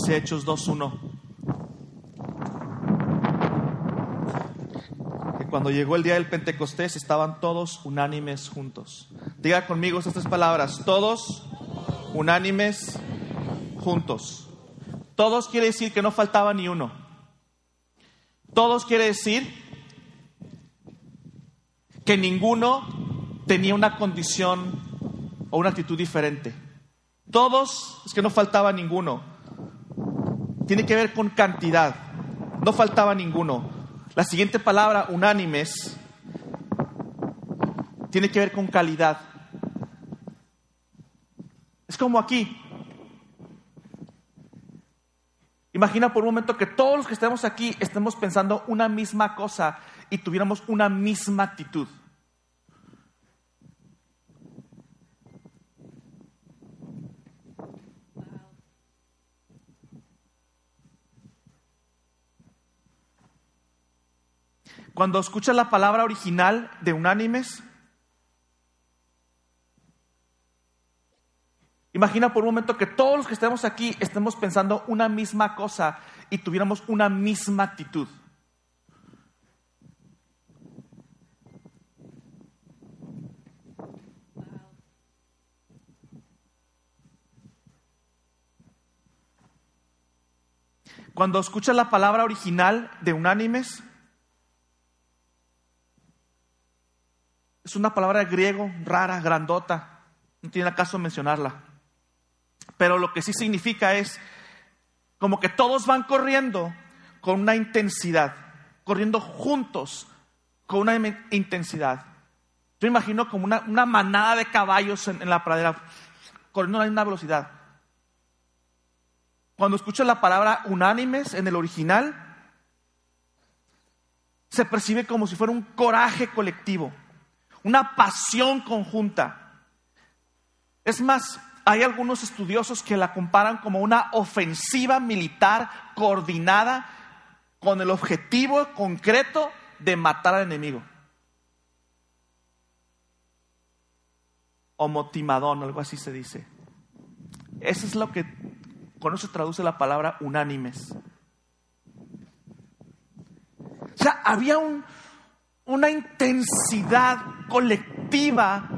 Dice Hechos 2.1. Que cuando llegó el día del Pentecostés estaban todos unánimes juntos. Diga conmigo estas tres palabras. Todos unánimes juntos. Todos quiere decir que no faltaba ni uno. Todos quiere decir que ninguno tenía una condición o una actitud diferente. Todos, es que no faltaba ninguno. Tiene que ver con cantidad. No faltaba ninguno. La siguiente palabra, unánimes, tiene que ver con calidad. Es como aquí. Imagina por un momento que todos los que estemos aquí estemos pensando una misma cosa y tuviéramos una misma actitud. Cuando escuchas la palabra original de unánimes, imagina por un momento que todos los que estemos aquí estemos pensando una misma cosa y tuviéramos una misma actitud. Cuando escuchas la palabra original de unánimes, Es una palabra griego rara, grandota. No tiene acaso mencionarla. Pero lo que sí significa es como que todos van corriendo con una intensidad, corriendo juntos con una intensidad. Yo imagino como una, manada de caballos en, la pradera, corriendo a misma velocidad. Cuando escucho la palabra unánimes en el original, se percibe como si fuera un coraje colectivo una pasión conjunta. Es más, hay algunos estudiosos que la comparan como una ofensiva militar coordinada con el objetivo concreto de matar al enemigo. Homotimadón, algo así se dice. Eso es lo que con eso se traduce la palabra unánimes. O sea, había un, una intensidad colectiva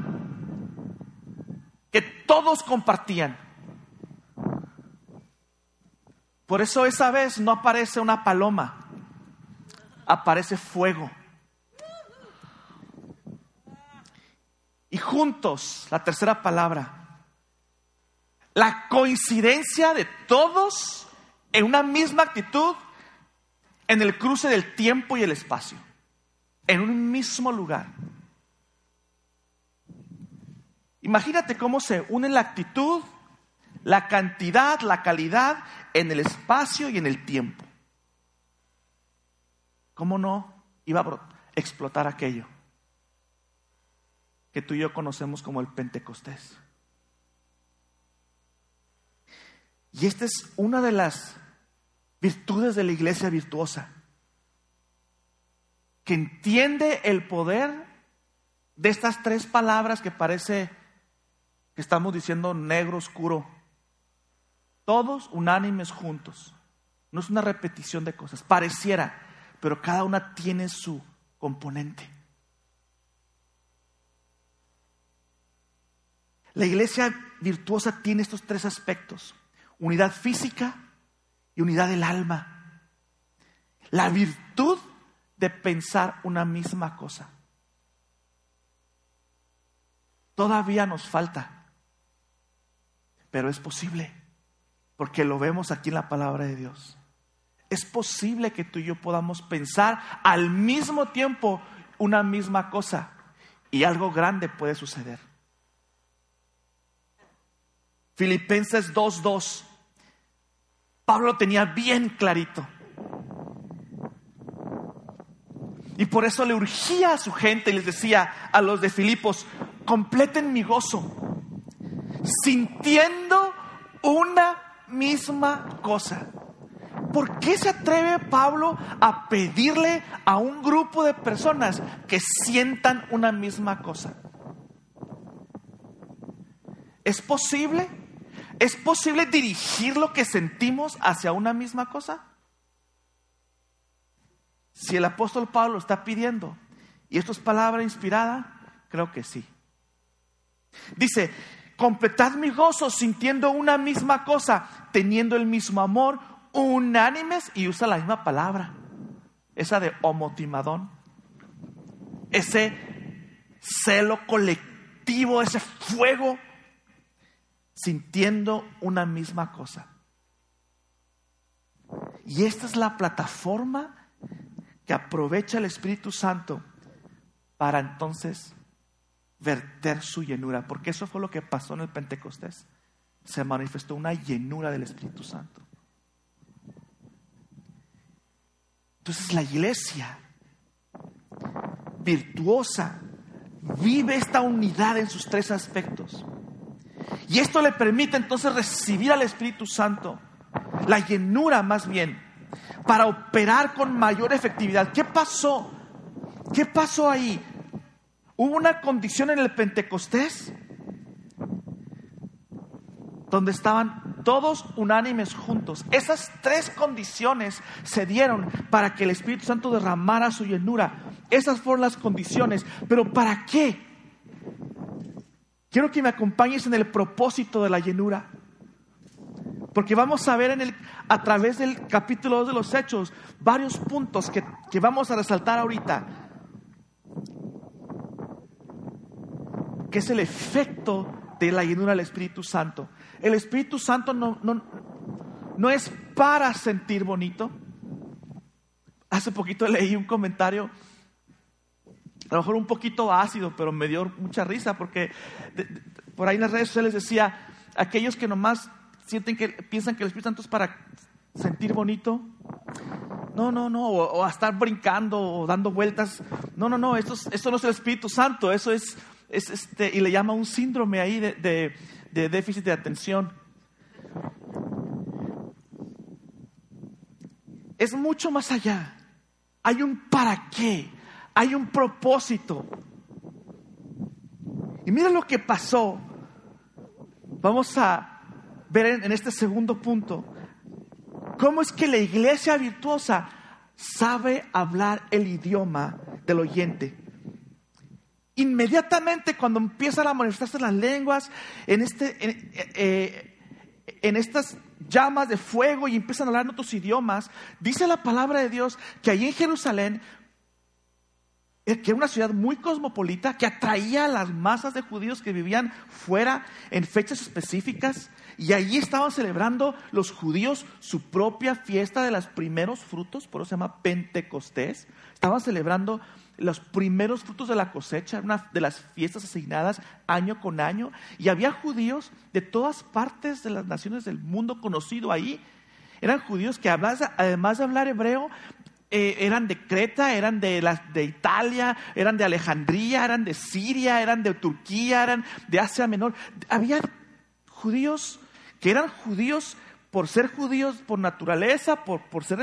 que todos compartían. Por eso esa vez no aparece una paloma, aparece fuego. Y juntos, la tercera palabra, la coincidencia de todos en una misma actitud en el cruce del tiempo y el espacio en un mismo lugar. Imagínate cómo se une la actitud, la cantidad, la calidad en el espacio y en el tiempo. ¿Cómo no iba a explotar aquello que tú y yo conocemos como el Pentecostés? Y esta es una de las virtudes de la iglesia virtuosa que entiende el poder de estas tres palabras que parece que estamos diciendo negro oscuro. Todos unánimes juntos. No es una repetición de cosas, pareciera, pero cada una tiene su componente. La iglesia virtuosa tiene estos tres aspectos, unidad física y unidad del alma. La virtud de pensar una misma cosa. Todavía nos falta, pero es posible, porque lo vemos aquí en la palabra de Dios. Es posible que tú y yo podamos pensar al mismo tiempo una misma cosa y algo grande puede suceder. Filipenses 2.2. Pablo tenía bien clarito. Y por eso le urgía a su gente y les decía a los de Filipos, completen mi gozo, sintiendo una misma cosa. ¿Por qué se atreve Pablo a pedirle a un grupo de personas que sientan una misma cosa? ¿Es posible? ¿Es posible dirigir lo que sentimos hacia una misma cosa? Si el apóstol Pablo está pidiendo, y esto es palabra inspirada, creo que sí. Dice, completad mi gozo sintiendo una misma cosa, teniendo el mismo amor, unánimes, y usa la misma palabra, esa de homotimadón, ese celo colectivo, ese fuego, sintiendo una misma cosa. Y esta es la plataforma que aprovecha el Espíritu Santo para entonces verter su llenura, porque eso fue lo que pasó en el Pentecostés. Se manifestó una llenura del Espíritu Santo. Entonces la iglesia virtuosa vive esta unidad en sus tres aspectos. Y esto le permite entonces recibir al Espíritu Santo, la llenura más bien, para operar con mayor efectividad. ¿Qué pasó? ¿Qué pasó ahí? Hubo una condición en el Pentecostés donde estaban todos unánimes juntos. Esas tres condiciones se dieron para que el Espíritu Santo derramara su llenura. Esas fueron las condiciones. Pero ¿para qué? Quiero que me acompañes en el propósito de la llenura. Porque vamos a ver en el, a través del capítulo 2 de los Hechos varios puntos que, que vamos a resaltar ahorita. Que es el efecto de la llenura del Espíritu Santo. El Espíritu Santo no, no, no es para sentir bonito. Hace poquito leí un comentario, a lo mejor un poquito ácido, pero me dio mucha risa porque por ahí en las redes sociales decía, aquellos que nomás sienten que piensan que el Espíritu Santo es para sentir bonito. No, no, no, o, estar brincando o dando vueltas. No, no, no, esto, esto no es el Espíritu Santo, eso es, es este, y le llama un síndrome ahí de, de, de déficit de atención. Es mucho más allá. Hay un para qué, hay un propósito. Y mira lo que pasó. Vamos a ver en, este segundo punto cómo es que la iglesia virtuosa sabe hablar el idioma del oyente. Inmediatamente cuando empiezan a manifestarse las lenguas en, este, eh, en estas llamas de fuego y empiezan a hablar en otros idiomas, dice la palabra de Dios que allí en Jerusalén que era una ciudad muy cosmopolita, que atraía a las masas de judíos que vivían fuera en fechas específicas. Y allí estaban celebrando los judíos su propia fiesta de los primeros frutos, por eso se llama Pentecostés. Estaban celebrando los primeros frutos de la cosecha, una de las fiestas asignadas año con año. Y había judíos de todas partes de las naciones del mundo conocido ahí. Eran judíos que además de hablar hebreo, eh, eran de Creta, eran de, de Italia, eran de Alejandría, eran de Siria, eran de Turquía, eran de Asia Menor. Había judíos que eran judíos por ser judíos por naturaleza, por, por ser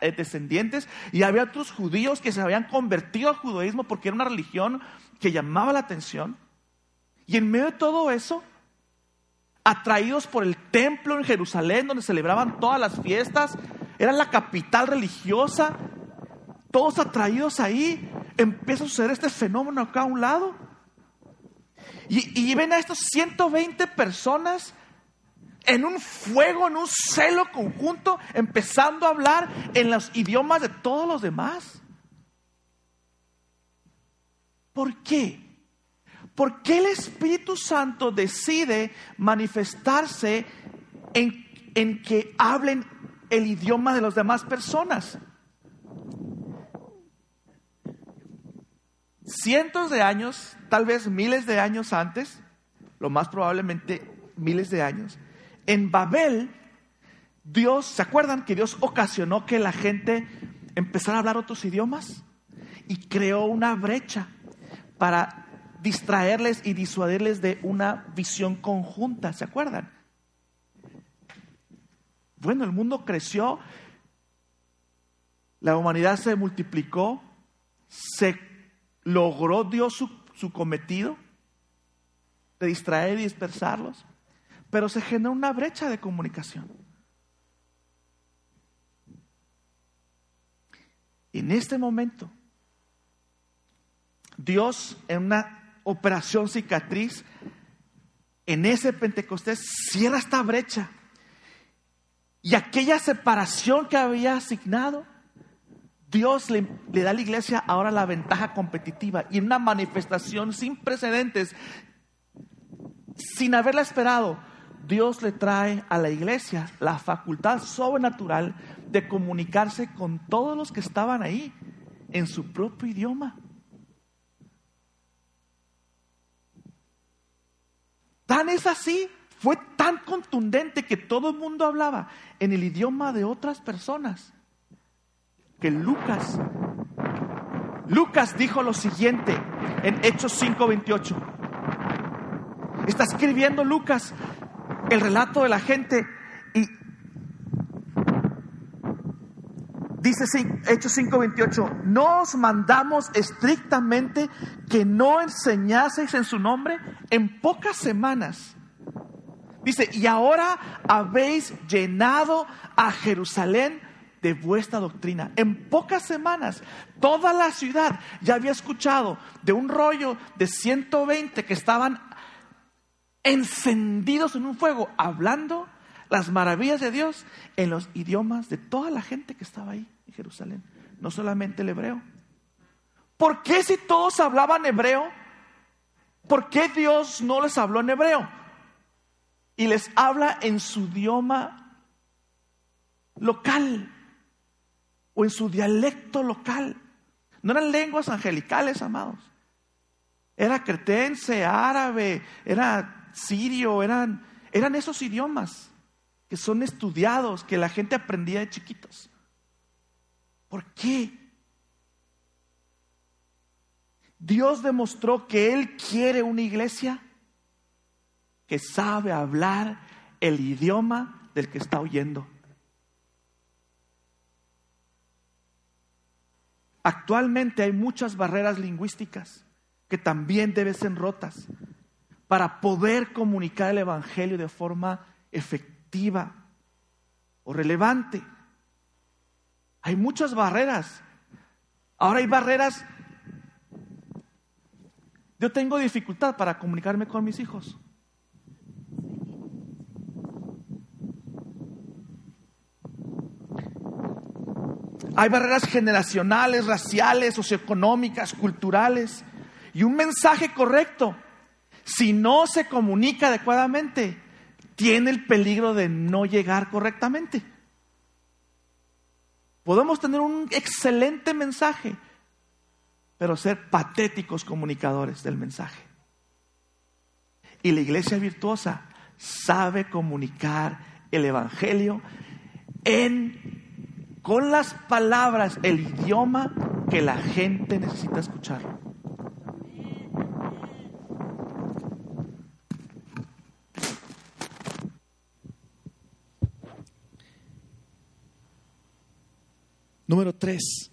eh, descendientes, y había otros judíos que se habían convertido al judaísmo porque era una religión que llamaba la atención. Y en medio de todo eso, atraídos por el templo en Jerusalén, donde celebraban todas las fiestas, era la capital religiosa, todos atraídos ahí, empieza a suceder este fenómeno acá a un lado. Y, y ven a estas 120 personas en un fuego, en un celo conjunto, empezando a hablar en los idiomas de todos los demás. ¿Por qué? ¿Por qué el Espíritu Santo decide manifestarse en, en que hablen el idioma de las demás personas? Cientos de años, tal vez miles de años antes, lo más probablemente miles de años, en Babel, Dios, ¿se acuerdan que Dios ocasionó que la gente empezara a hablar otros idiomas? Y creó una brecha para distraerles y disuadirles de una visión conjunta, ¿se acuerdan? Bueno, el mundo creció, la humanidad se multiplicó, se logró Dios su, su cometido de distraer y dispersarlos. Pero se genera una brecha de comunicación. en este momento, Dios en una operación cicatriz, en ese Pentecostés, cierra esta brecha. Y aquella separación que había asignado, Dios le, le, da a la iglesia ahora la ventaja competitiva y una manifestación sin precedentes, sin haberla esperado, Dios le trae a la iglesia la facultad sobrenatural de comunicarse con todos los que estaban ahí en su propio idioma. Tan es así, fue tan contundente que todo el mundo hablaba en el idioma de otras personas. Que Lucas, Lucas dijo lo siguiente en Hechos 5:28. Está escribiendo Lucas el relato de la gente y dice Hechos 5:28, no os mandamos estrictamente que no enseñaseis en su nombre en pocas semanas. Dice, y ahora habéis llenado a Jerusalén de vuestra doctrina. En pocas semanas, toda la ciudad ya había escuchado de un rollo de 120 que estaban encendidos en un fuego, hablando las maravillas de Dios en los idiomas de toda la gente que estaba ahí en Jerusalén, no solamente el hebreo. ¿Por qué si todos hablaban hebreo? ¿Por qué Dios no les habló en hebreo? Y les habla en su idioma local o en su dialecto local. No eran lenguas angelicales, amados. Era cretense, árabe, era sirio, eran, eran esos idiomas que son estudiados, que la gente aprendía de chiquitos. ¿Por qué? Dios demostró que Él quiere una iglesia que sabe hablar el idioma del que está oyendo. Actualmente hay muchas barreras lingüísticas que también deben ser rotas para poder comunicar el Evangelio de forma efectiva o relevante. Hay muchas barreras. Ahora hay barreras. Yo tengo dificultad para comunicarme con mis hijos. Hay barreras generacionales, raciales, socioeconómicas, culturales. Y un mensaje correcto si no se comunica adecuadamente, tiene el peligro de no llegar correctamente. Podemos tener un excelente mensaje, pero ser patéticos comunicadores del mensaje. Y la iglesia virtuosa sabe comunicar el Evangelio en, con las palabras, el idioma que la gente necesita escuchar. Número tres,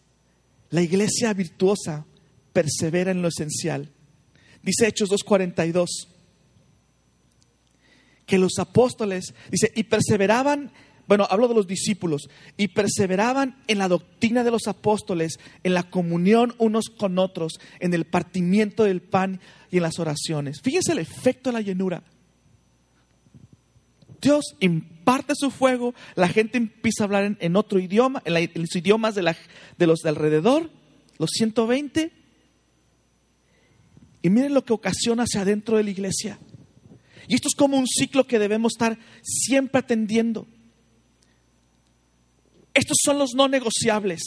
la iglesia virtuosa persevera en lo esencial. Dice Hechos 2.42, que los apóstoles, dice, y perseveraban, bueno, hablo de los discípulos, y perseveraban en la doctrina de los apóstoles, en la comunión unos con otros, en el partimiento del pan y en las oraciones. Fíjense el efecto de la llenura. Dios imparte su fuego, la gente empieza a hablar en, otro idioma, en, los idiomas de, los de alrededor, los 120. Y miren lo que ocasiona hacia adentro de la iglesia. Y esto es como un ciclo que debemos estar siempre atendiendo. Estos son los no negociables.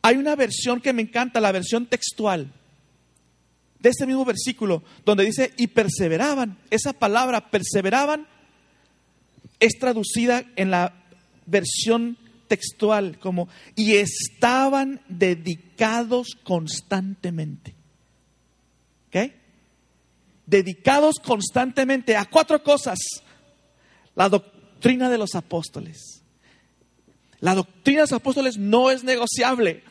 Hay una versión que me encanta, la versión textual de este mismo versículo, donde dice, y perseveraban. Esa palabra, perseveraban, es traducida en la versión textual como, y estaban dedicados constantemente. ¿Ok? Dedicados constantemente a cuatro cosas. La doctrina de los apóstoles. La doctrina de los apóstoles no es negociable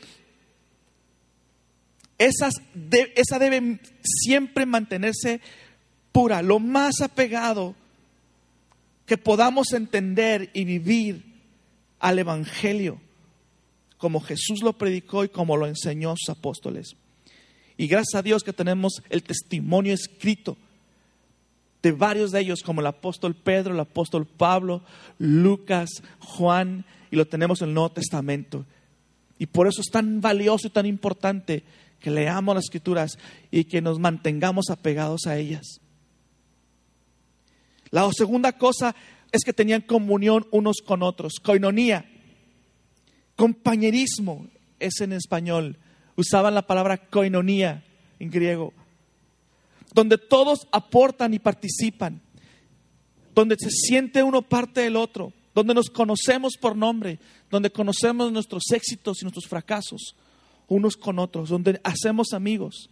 esa debe siempre mantenerse pura, lo más apegado que podamos entender y vivir al Evangelio como Jesús lo predicó y como lo enseñó sus apóstoles. Y gracias a Dios que tenemos el testimonio escrito de varios de ellos, como el apóstol Pedro, el apóstol Pablo, Lucas, Juan, y lo tenemos en el Nuevo Testamento. Y por eso es tan valioso y tan importante que leamos las escrituras y que nos mantengamos apegados a ellas. La segunda cosa es que tenían comunión unos con otros, coinonía, compañerismo es en español. Usaban la palabra koinonía en griego, donde todos aportan y participan, donde se siente uno parte del otro, donde nos conocemos por nombre, donde conocemos nuestros éxitos y nuestros fracasos unos con otros, donde hacemos amigos.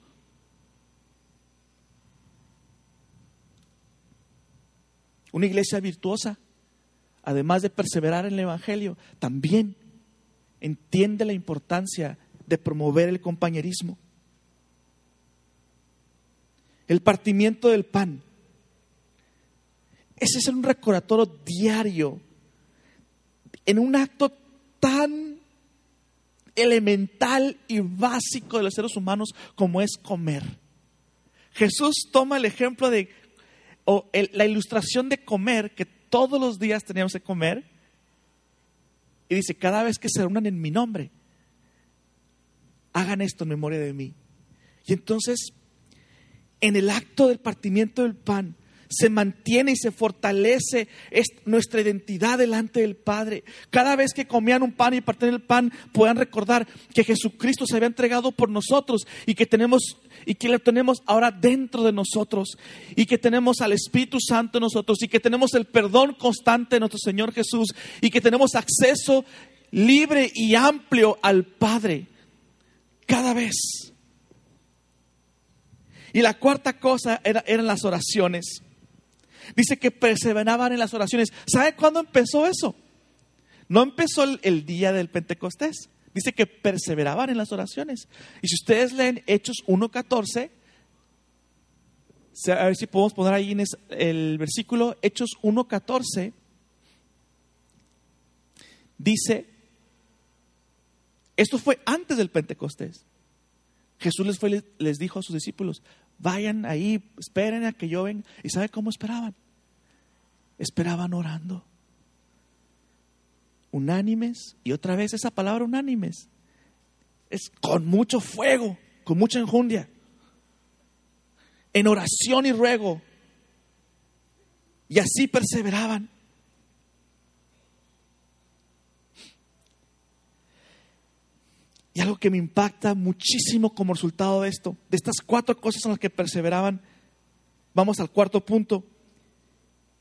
Una iglesia virtuosa, además de perseverar en el Evangelio, también entiende la importancia de promover el compañerismo. El partimiento del pan. Ese es un recordatorio diario en un acto tan elemental y básico de los seres humanos como es comer. Jesús toma el ejemplo de, o la ilustración de comer, que todos los días teníamos que comer, y dice, cada vez que se reúnan en mi nombre, hagan esto en memoria de mí. Y entonces, en el acto del partimiento del pan, se mantiene y se fortalece nuestra identidad delante del Padre. Cada vez que comían un pan y partían el pan, puedan recordar que Jesucristo se había entregado por nosotros y que tenemos y que lo tenemos ahora dentro de nosotros y que tenemos al Espíritu Santo en nosotros y que tenemos el perdón constante de nuestro Señor Jesús y que tenemos acceso libre y amplio al Padre cada vez. Y la cuarta cosa eran las oraciones. Dice que perseveraban en las oraciones. ¿Sabe cuándo empezó eso? No empezó el, día del Pentecostés. Dice que perseveraban en las oraciones. Y si ustedes leen Hechos 1.14, a ver si podemos poner ahí en el versículo Hechos 1.14, dice, esto fue antes del Pentecostés. Jesús les, fue, les dijo a sus discípulos, vayan ahí, esperen a que yo venga. ¿Y sabe cómo esperaban? Esperaban orando. Unánimes, y otra vez esa palabra unánimes, es con mucho fuego, con mucha enjundia, en oración y ruego. Y así perseveraban. Y algo que me impacta muchísimo como resultado de esto, de estas cuatro cosas en las que perseveraban, vamos al cuarto punto.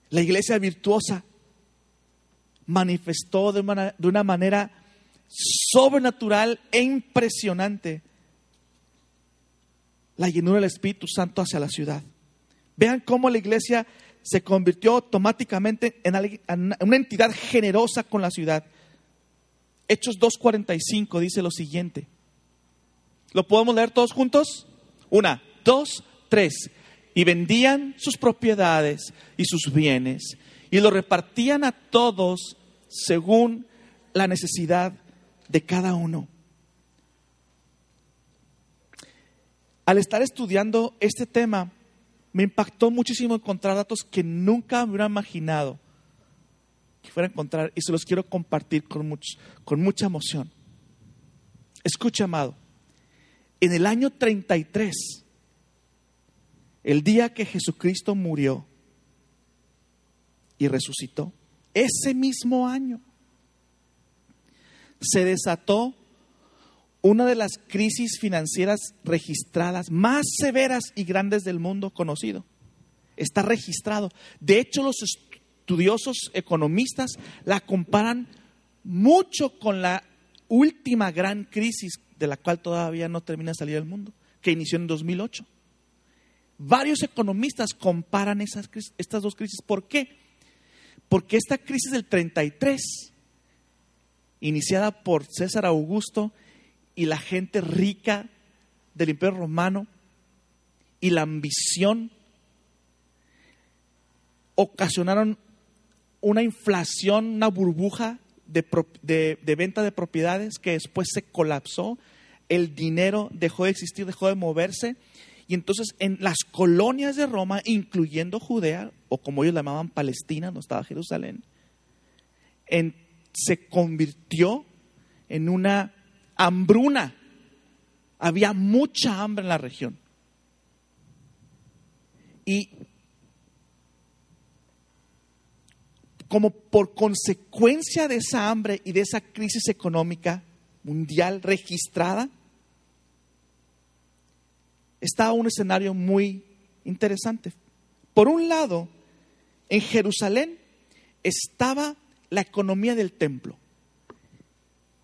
La iglesia virtuosa manifestó de una, manera sobrenatural e impresionante la llenura del Espíritu Santo hacia la ciudad. Vean cómo la iglesia se convirtió automáticamente en una entidad generosa con la ciudad. Hechos 2.45 dice lo siguiente. ¿Lo podemos leer todos juntos? Una, dos, tres. Y vendían sus propiedades y sus bienes y lo repartían a todos según la necesidad de cada uno. Al estar estudiando este tema, me impactó muchísimo encontrar datos que nunca me hubiera imaginado que fuera a encontrar y se los quiero compartir con, con mucha emoción. Escucha, amado, en el año 33, el día que Jesucristo murió y resucitó, ese mismo año, se desató una de las crisis financieras registradas más severas y grandes del mundo conocido. Está registrado. De hecho, los, estudiosos economistas la comparan mucho con la última gran crisis de la cual todavía no termina de salir el mundo, que inició en 2008. Varios economistas comparan esas, estas dos crisis. ¿Por qué? Porque esta crisis del 33, iniciada por César Augusto y la gente rica del Imperio Romano, y la ambición ocasionaron una inflación, una burbuja de, venta de propiedades que después se colapsó, el dinero dejó de existir, dejó de moverse, y entonces en las colonias de Roma, incluyendo Judea, o como ellos llamaban Palestina, no estaba Jerusalén, se convirtió en una hambruna. Había mucha hambre en la región. Y como por consecuencia de esa hambre y de esa crisis económica mundial registrada, estaba un escenario muy interesante. Por un lado, en Jerusalén estaba la economía del templo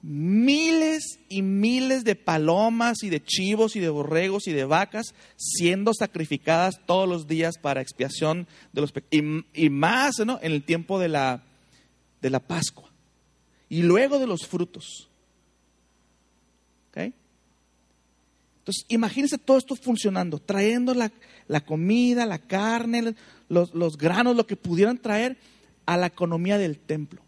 miles y miles de palomas y de chivos y de borregos y de vacas siendo sacrificadas todos los días para expiación de los pecados. Y, más en el tiempo de la, de la Pascua. Y luego de los frutos. Entonces, imagínense todo esto funcionando, trayendo la, la comida, la carne, los, los granos, lo que pudieran traer a la economía del templo.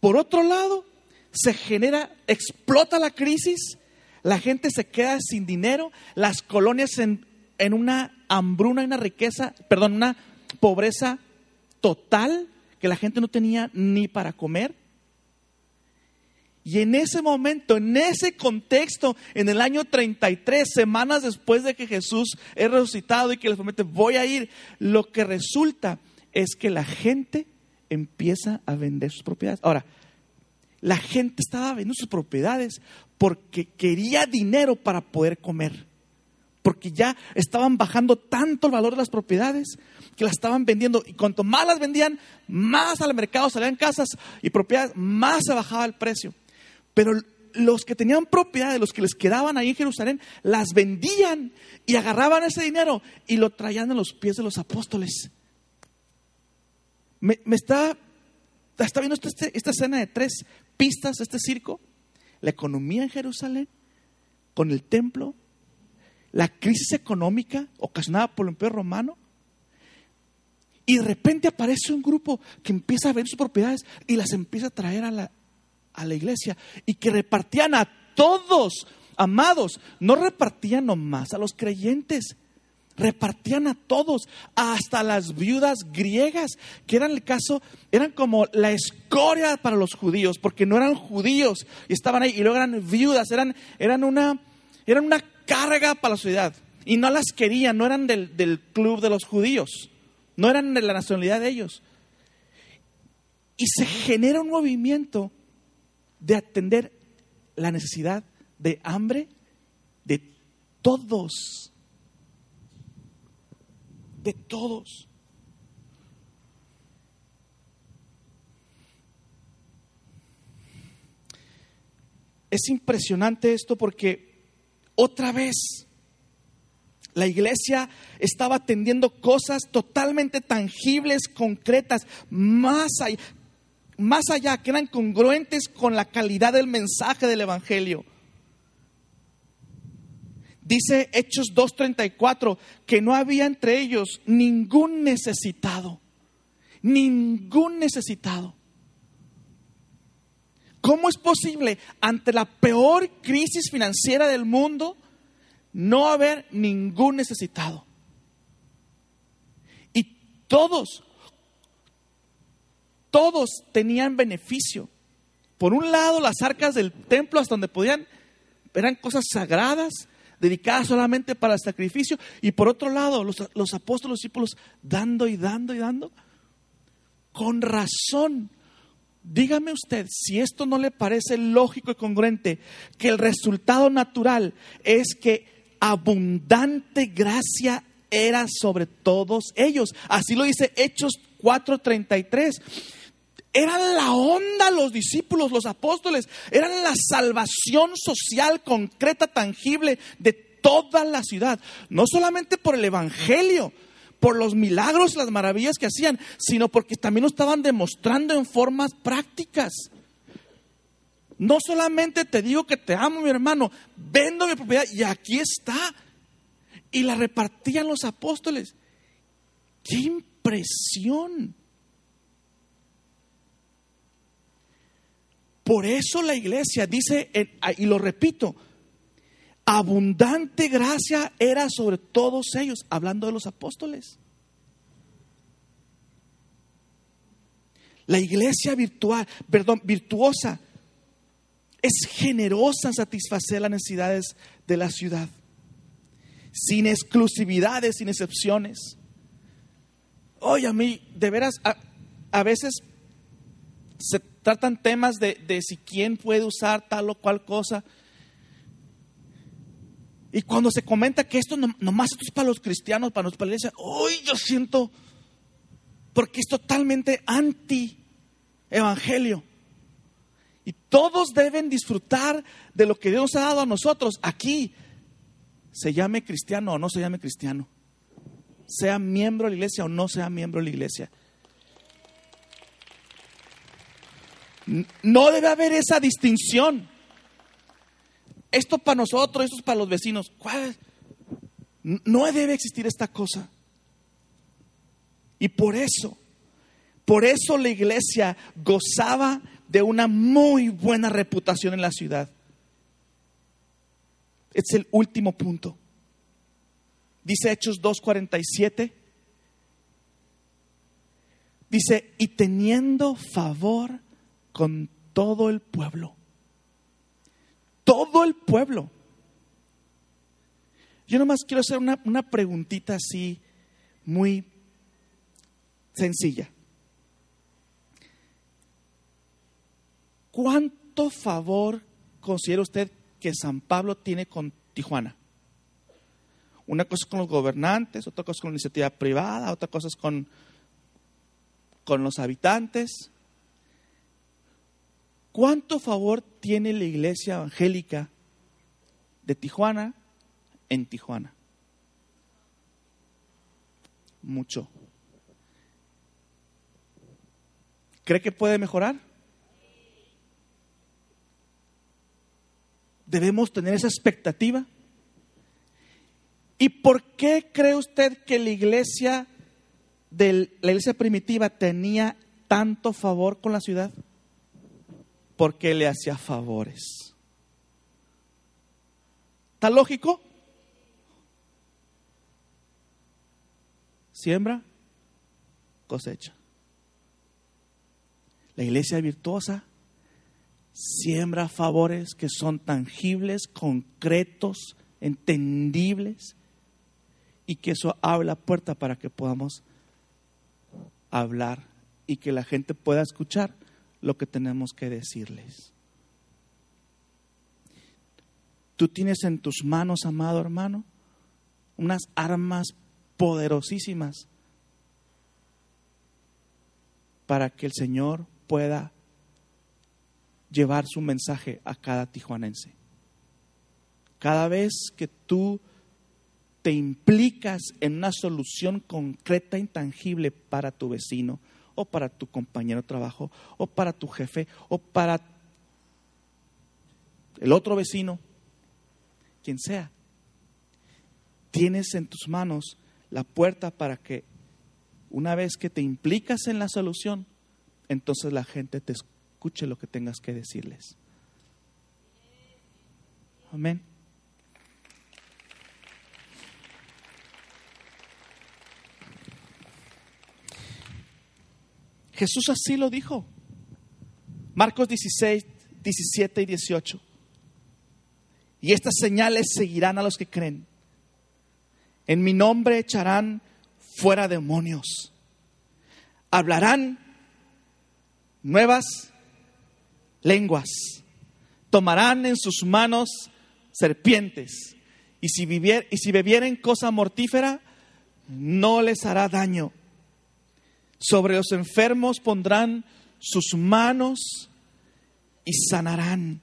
Por otro lado, se genera, explota la crisis, la gente se queda sin dinero, las colonias en, en una hambruna una riqueza, perdón, una pobreza total, que la gente no tenía ni para comer. Y en ese momento, en ese contexto, en el año 33, semanas después de que Jesús es resucitado y que les promete, voy a ir, lo que resulta es que la gente empieza a vender sus propiedades. Ahora, la gente estaba vendiendo sus propiedades porque quería dinero para poder comer. Porque ya estaban bajando tanto el valor de las propiedades que las estaban vendiendo. Y cuanto más las vendían, más al mercado salían casas y propiedades, más se bajaba el precio. Pero los que tenían propiedades, los que les quedaban ahí en Jerusalén, las vendían y agarraban ese dinero y lo traían en los pies de los apóstoles. Me, está, está viendo este, esta escena de tres pistas este circo, la economía en Jerusalén, con el templo, la crisis económica ocasionada por el imperio romano, y de repente aparece un grupo que empieza a ver sus propiedades y las empieza a traer a la, a la iglesia y que repartían a todos, amados, no repartían nomás a los creyentes, repartían a todos, hasta las viudas griegas, que eran el caso, eran como la escoria para los judíos, porque no eran judíos y estaban ahí, y luego eran viudas, eran, eran, una, eran una carga para la sociedad, y no las querían, no eran del, del club de los judíos, no eran de la nacionalidad de ellos. Y se genera un movimiento de atender la necesidad de hambre de todos de todos. Es impresionante esto porque otra vez la iglesia estaba atendiendo cosas totalmente tangibles, concretas, más allá, más allá, que eran congruentes con la calidad del mensaje del Evangelio. Dice Hechos 2.34 que no había entre ellos ningún necesitado. Ningún necesitado. ¿Cómo es posible ante la peor crisis financiera del mundo no haber ningún necesitado? Y todos, todos tenían beneficio. Por un lado, las arcas del templo hasta donde podían, eran cosas sagradas, dedicada solamente para el sacrificio, y por otro lado, los, los apóstoles, los discípulos, dando y dando y dando. Con razón, dígame usted si esto no le parece lógico y congruente, que el resultado natural es que abundante gracia era sobre todos ellos. Así lo dice Hechos 4:33. Eran la onda los discípulos, los apóstoles, eran la salvación social concreta, tangible de toda la ciudad. No solamente por el Evangelio, por los milagros, las maravillas que hacían, sino porque también lo estaban demostrando en formas prácticas. No solamente te digo que te amo, mi hermano, vendo mi propiedad y aquí está. Y la repartían los apóstoles. Qué presión. Por eso la iglesia dice, y lo repito, abundante gracia era sobre todos ellos, hablando de los apóstoles. La iglesia virtual, perdón, virtuosa es generosa en satisfacer las necesidades de la ciudad, sin exclusividades, sin excepciones. Oye, a mí, de veras, a, veces se tratan temas de, si quién puede usar tal o cual cosa. Y cuando se comenta que esto no, nomás esto es para los cristianos, para la iglesia, hoy yo siento, porque es totalmente anti evangelio. Y todos deben disfrutar de lo que Dios ha dado a nosotros aquí, se llame cristiano o no se llame cristiano, sea miembro de la iglesia o no sea miembro de la iglesia. No debe haber esa distinción. Esto para nosotros, esto es para los vecinos. No debe existir esta cosa. Y por eso, por eso la iglesia gozaba de una muy buena reputación en la ciudad. Es el último punto. Dice Hechos 2.47. Dice, y teniendo favor con todo el pueblo. Todo el pueblo. Yo nomás quiero hacer una, una preguntita así, muy sencilla. ¿Cuánto favor considera usted que San Pablo tiene con Tijuana? Una cosa es con los gobernantes, otra cosa con la iniciativa privada, otra cosa es con, con los habitantes. ¿Cuánto favor tiene la iglesia evangélica de Tijuana en Tijuana? Mucho. ¿Cree que puede mejorar? Debemos tener esa expectativa. ¿Y por qué cree usted que la iglesia de la iglesia primitiva tenía tanto favor con la ciudad? Porque le hacía favores. ¿Está lógico? Siembra, cosecha. La iglesia virtuosa siembra favores que son tangibles, concretos, entendibles, y que eso abre la puerta para que podamos hablar y que la gente pueda escuchar lo que tenemos que decirles. Tú tienes en tus manos, amado hermano, unas armas poderosísimas para que el Señor pueda llevar su mensaje a cada tijuanense. Cada vez que tú te implicas en una solución concreta, intangible para tu vecino, o para tu compañero de trabajo, o para tu jefe, o para el otro vecino, quien sea, tienes en tus manos la puerta para que una vez que te implicas en la solución, entonces la gente te, escuche lo que tengas que decirles. Amén. Jesús así lo dijo. Marcos 16, 17 y 18. Y estas señales seguirán a los que creen. En mi nombre echarán fuera demonios. Hablarán nuevas lenguas, tomarán en sus manos serpientes, y si, vivier, y si bebieren cosa mortífera, no les hará daño. Sobre los enfermos pondrán sus manos y sanarán.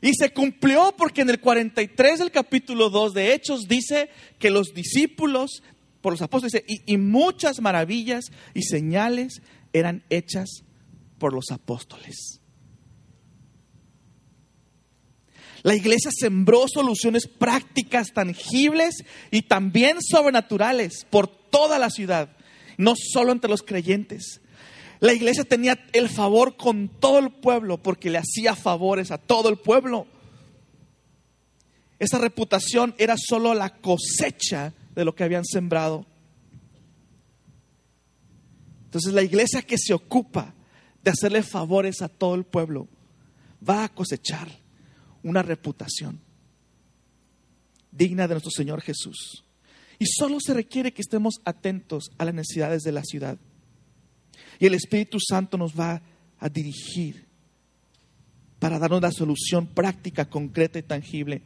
Y se cumplió porque en el 43 del capítulo 2 de Hechos dice que los discípulos, por los apóstoles, y, y muchas maravillas y señales eran hechas por los apóstoles. La iglesia sembró soluciones prácticas, tangibles y también sobrenaturales por toda la ciudad, no solo entre los creyentes. La iglesia tenía el favor con todo el pueblo porque le hacía favores a todo el pueblo. Esa reputación era solo la cosecha de lo que habían sembrado. Entonces la iglesia que se ocupa de hacerle favores a todo el pueblo va a cosechar una reputación digna de nuestro Señor Jesús. Y solo se requiere que estemos atentos a las necesidades de la ciudad. Y el Espíritu Santo nos va a dirigir para darnos la solución práctica, concreta y tangible.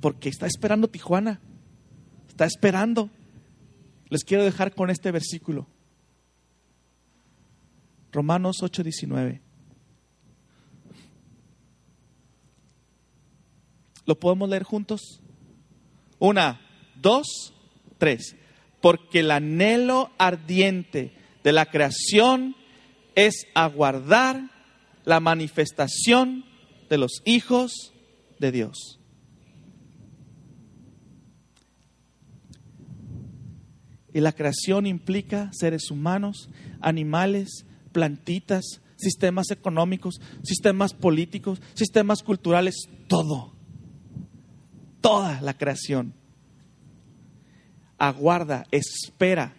Porque está esperando Tijuana. Está esperando. Les quiero dejar con este versículo. Romanos 8:19. ¿Lo podemos leer juntos? Una, dos, tres porque el anhelo ardiente de la creación es aguardar la manifestación de los hijos de Dios. Y la creación implica seres humanos, animales, plantitas, sistemas económicos, sistemas políticos, sistemas culturales, todo. Toda la creación aguarda, espera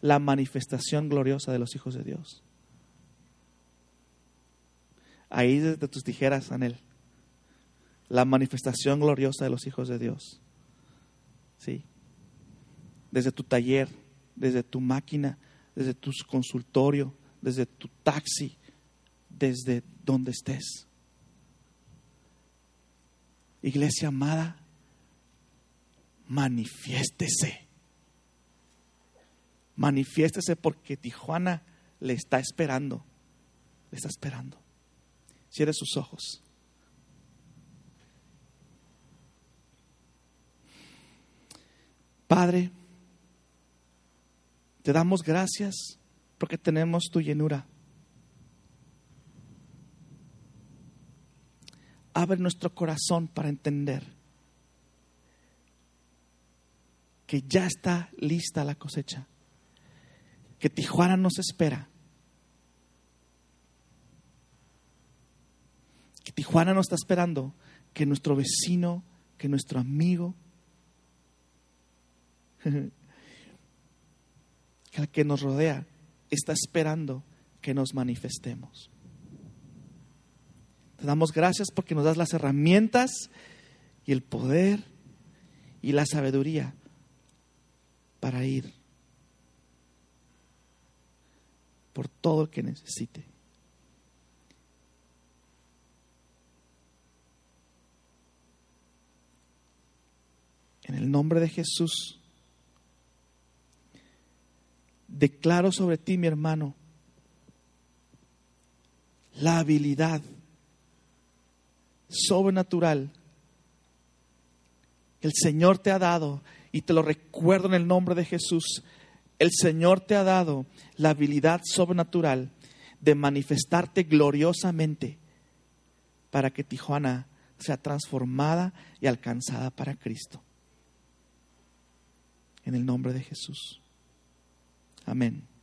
la manifestación gloriosa de los hijos de Dios. Ahí desde tus tijeras, Anel. La manifestación gloriosa de los hijos de Dios. Sí. Desde tu taller, desde tu máquina, desde tu consultorio, desde tu taxi, desde donde estés. Iglesia amada, manifiéstese. Manifiéstese porque Tijuana le está esperando. Le está esperando. Cierre sus ojos. Padre, te damos gracias porque tenemos tu llenura. Abre nuestro corazón para entender que ya está lista la cosecha, que Tijuana nos espera, que Tijuana nos está esperando, que nuestro vecino, que nuestro amigo, que el que nos rodea está esperando que nos manifestemos. Te damos gracias porque nos das las herramientas y el poder y la sabiduría para ir por todo lo que necesite. En el nombre de Jesús, declaro sobre ti, mi hermano, la habilidad sobrenatural el Señor te ha dado y te lo recuerdo en el nombre de Jesús, el Señor te ha dado la habilidad sobrenatural de manifestarte gloriosamente para que Tijuana sea transformada y alcanzada para Cristo. En el nombre de Jesús. Amén.